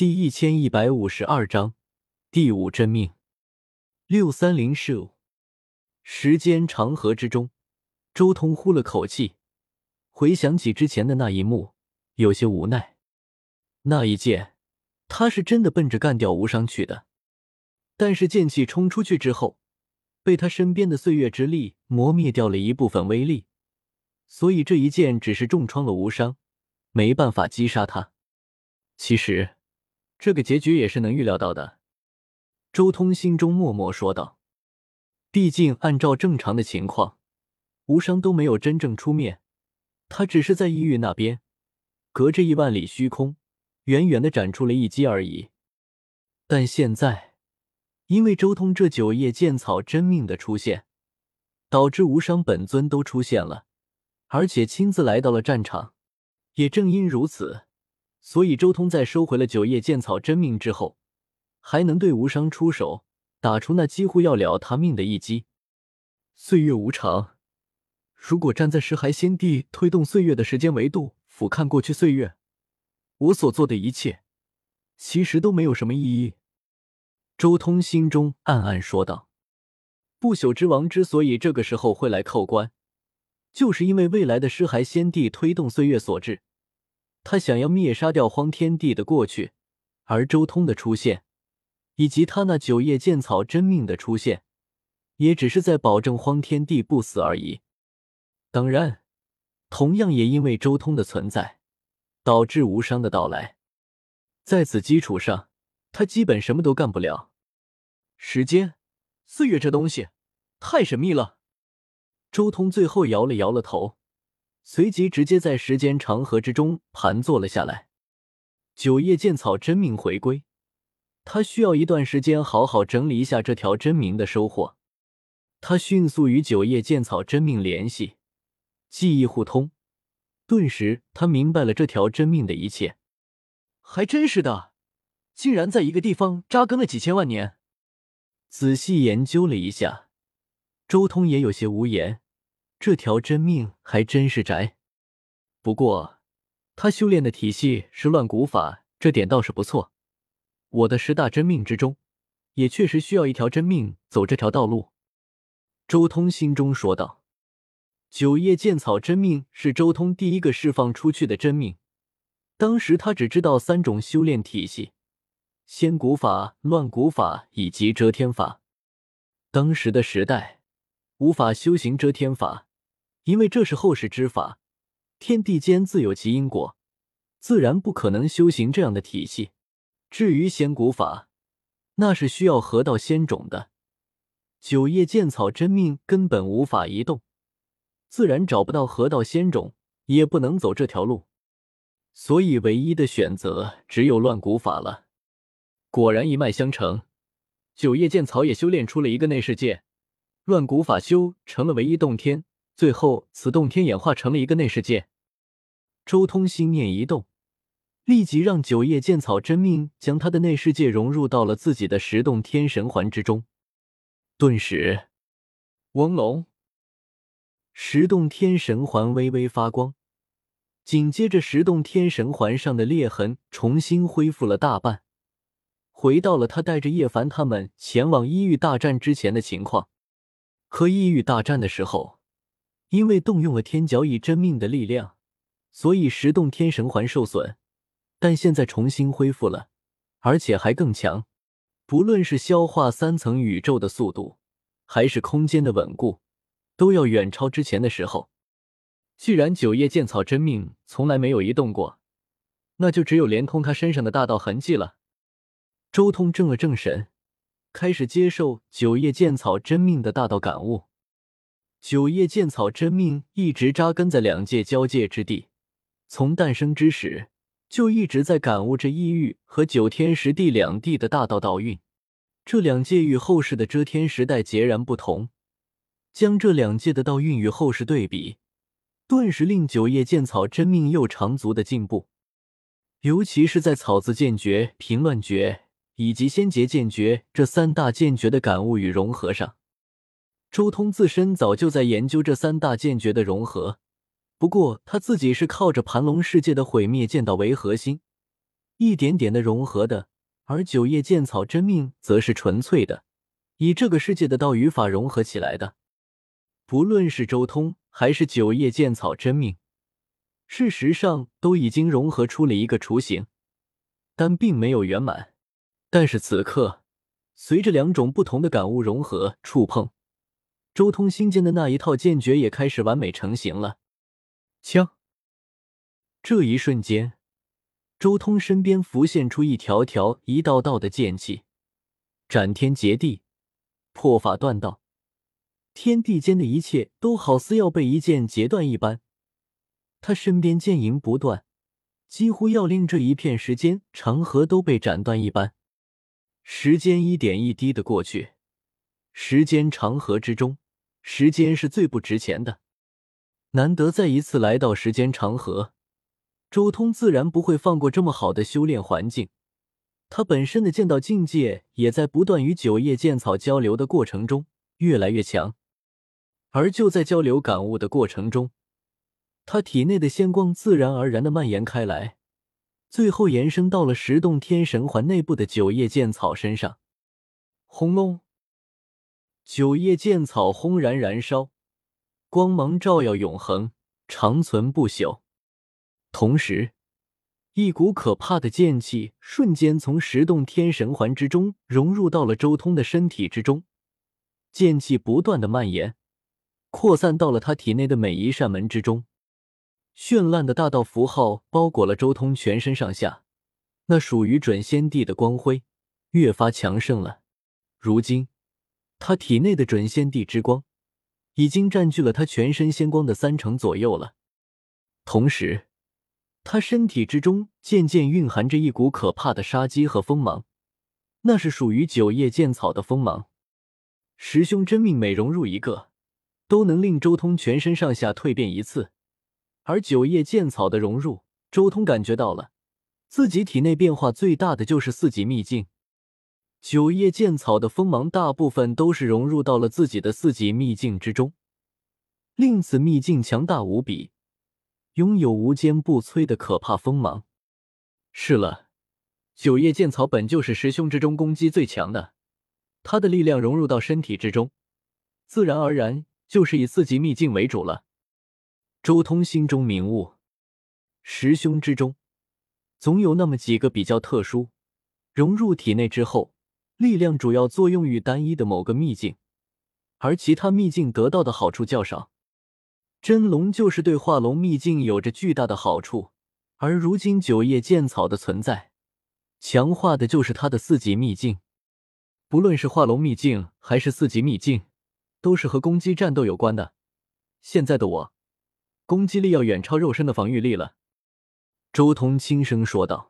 第一千一百五十二章第五真命六三零事物。时间长河之中，周通呼了口气，回想起之前的那一幕，有些无奈。那一剑，他是真的奔着干掉无伤去的，但是剑气冲出去之后，被他身边的岁月之力磨灭掉了一部分威力，所以这一剑只是重创了无伤，没办法击杀他。其实。这个结局也是能预料到的，周通心中默默说道。毕竟按照正常的情况，无伤都没有真正出面，他只是在异域那边，隔着亿万里虚空，远远的展出了一击而已。但现在，因为周通这九叶剑草真命的出现，导致无伤本尊都出现了，而且亲自来到了战场。也正因如此。所以，周通在收回了九叶剑草真命之后，还能对无伤出手，打出那几乎要了他命的一击。岁月无常，如果站在尸骸先帝推动岁月的时间维度俯瞰过去岁月，我所做的一切，其实都没有什么意义。周通心中暗暗说道：“不朽之王之所以这个时候会来扣关，就是因为未来的尸骸先帝推动岁月所致。”他想要灭杀掉荒天帝的过去，而周通的出现，以及他那九叶剑草真命的出现，也只是在保证荒天帝不死而已。当然，同样也因为周通的存在，导致无伤的到来。在此基础上，他基本什么都干不了。时间、岁月这东西太神秘了。周通最后摇了摇了头。随即直接在时间长河之中盘坐了下来。九叶剑草真命回归，他需要一段时间好好整理一下这条真名的收获。他迅速与九叶剑草真命联系，记忆互通，顿时他明白了这条真命的一切。还真是的，竟然在一个地方扎根了几千万年。仔细研究了一下，周通也有些无言。这条真命还真是宅，不过他修炼的体系是乱古法，这点倒是不错。我的十大真命之中，也确实需要一条真命走这条道路。周通心中说道：“九叶剑草真命是周通第一个释放出去的真命，当时他只知道三种修炼体系：仙古法、乱古法以及遮天法。当时的时代无法修行遮天法。”因为这是后世之法，天地间自有其因果，自然不可能修行这样的体系。至于仙古法，那是需要河道仙种的。九叶剑草真命根本无法移动，自然找不到河道仙种，也不能走这条路。所以，唯一的选择只有乱古法了。果然一脉相承，九叶剑草也修炼出了一个内世界，乱古法修成了唯一洞天。最后，此洞天演化成了一个内世界。周通心念一动，立即让九叶剑草真命将他的内世界融入到了自己的十洞天神环之中。顿时，嗡隆，十洞天神环微微发光，紧接着十洞天神环上的裂痕重新恢复了大半，回到了他带着叶凡他们前往异域大战之前的情况。和异域大战的时候。因为动用了天角以真命的力量，所以十洞天神环受损，但现在重新恢复了，而且还更强。不论是消化三层宇宙的速度，还是空间的稳固，都要远超之前的时候。既然九叶剑草真命从来没有移动过，那就只有连通他身上的大道痕迹了。周通正了正神，开始接受九叶剑草真命的大道感悟。九叶剑草真命一直扎根在两界交界之地，从诞生之时就一直在感悟着异域和九天十地两地的大道道运。这两界与后世的遮天时代截然不同，将这两界的道运与后世对比，顿时令九叶剑草真命又长足的进步。尤其是在草字剑诀、平乱诀以及仙劫剑诀这三大剑诀的感悟与融合上。周通自身早就在研究这三大剑诀的融合，不过他自己是靠着盘龙世界的毁灭剑道为核心，一点点的融合的，而九叶剑草真命则是纯粹的，以这个世界的道与法融合起来的。不论是周通还是九叶剑草真命，事实上都已经融合出了一个雏形，但并没有圆满。但是此刻，随着两种不同的感悟融合触碰，周通心间的那一套剑诀也开始完美成型了。枪！这一瞬间，周通身边浮现出一条条、一道道的剑气，斩天截地，破法断道，天地间的一切都好似要被一剑截断一般。他身边剑影不断，几乎要令这一片时间长河都被斩断一般。时间一点一滴的过去，时间长河之中，时间是最不值钱的。难得再一次来到时间长河，周通自然不会放过这么好的修炼环境。他本身的剑道境界也在不断与九叶剑草交流的过程中越来越强，而就在交流感悟的过程中，他体内的仙光自然而然的蔓延开来。最后延伸到了十洞天神环内部的九叶剑草身上，轰隆！九叶剑草轰然燃烧，光芒照耀永恒，长存不朽。同时，一股可怕的剑气瞬间从十洞天神环之中融入到了周通的身体之中，剑气不断的蔓延，扩散到了他体内的每一扇门之中。绚烂的大道符号包裹了周通全身上下，那属于准仙帝的光辉越发强盛了。如今，他体内的准仙帝之光已经占据了他全身仙光的三成左右了。同时，他身体之中渐渐蕴含着一股可怕的杀机和锋芒，那是属于九叶剑草的锋芒。十凶真命每融入一个，都能令周通全身上下蜕变一次。而九叶剑草的融入，周通感觉到了自己体内变化最大的就是四级秘境。九叶剑草的锋芒大部分都是融入到了自己的四级秘境之中，令此秘境强大无比，拥有无坚不摧的可怕锋芒。是了，九叶剑草本就是十凶之中攻击最强的，它的力量融入到身体之中，自然而然就是以四级秘境为主了。周通心中明悟，十凶之中，总有那么几个比较特殊，融入体内之后，力量主要作用于单一的某个秘境，而其他秘境得到的好处较少。真龙就是对化龙秘境有着巨大的好处，而如今九叶剑草的存在，强化的就是它的四级秘境。不论是化龙秘境还是四级秘境，都是和攻击战斗有关的。现在的我。攻击力要远超肉身的防御力了，周通轻声说道。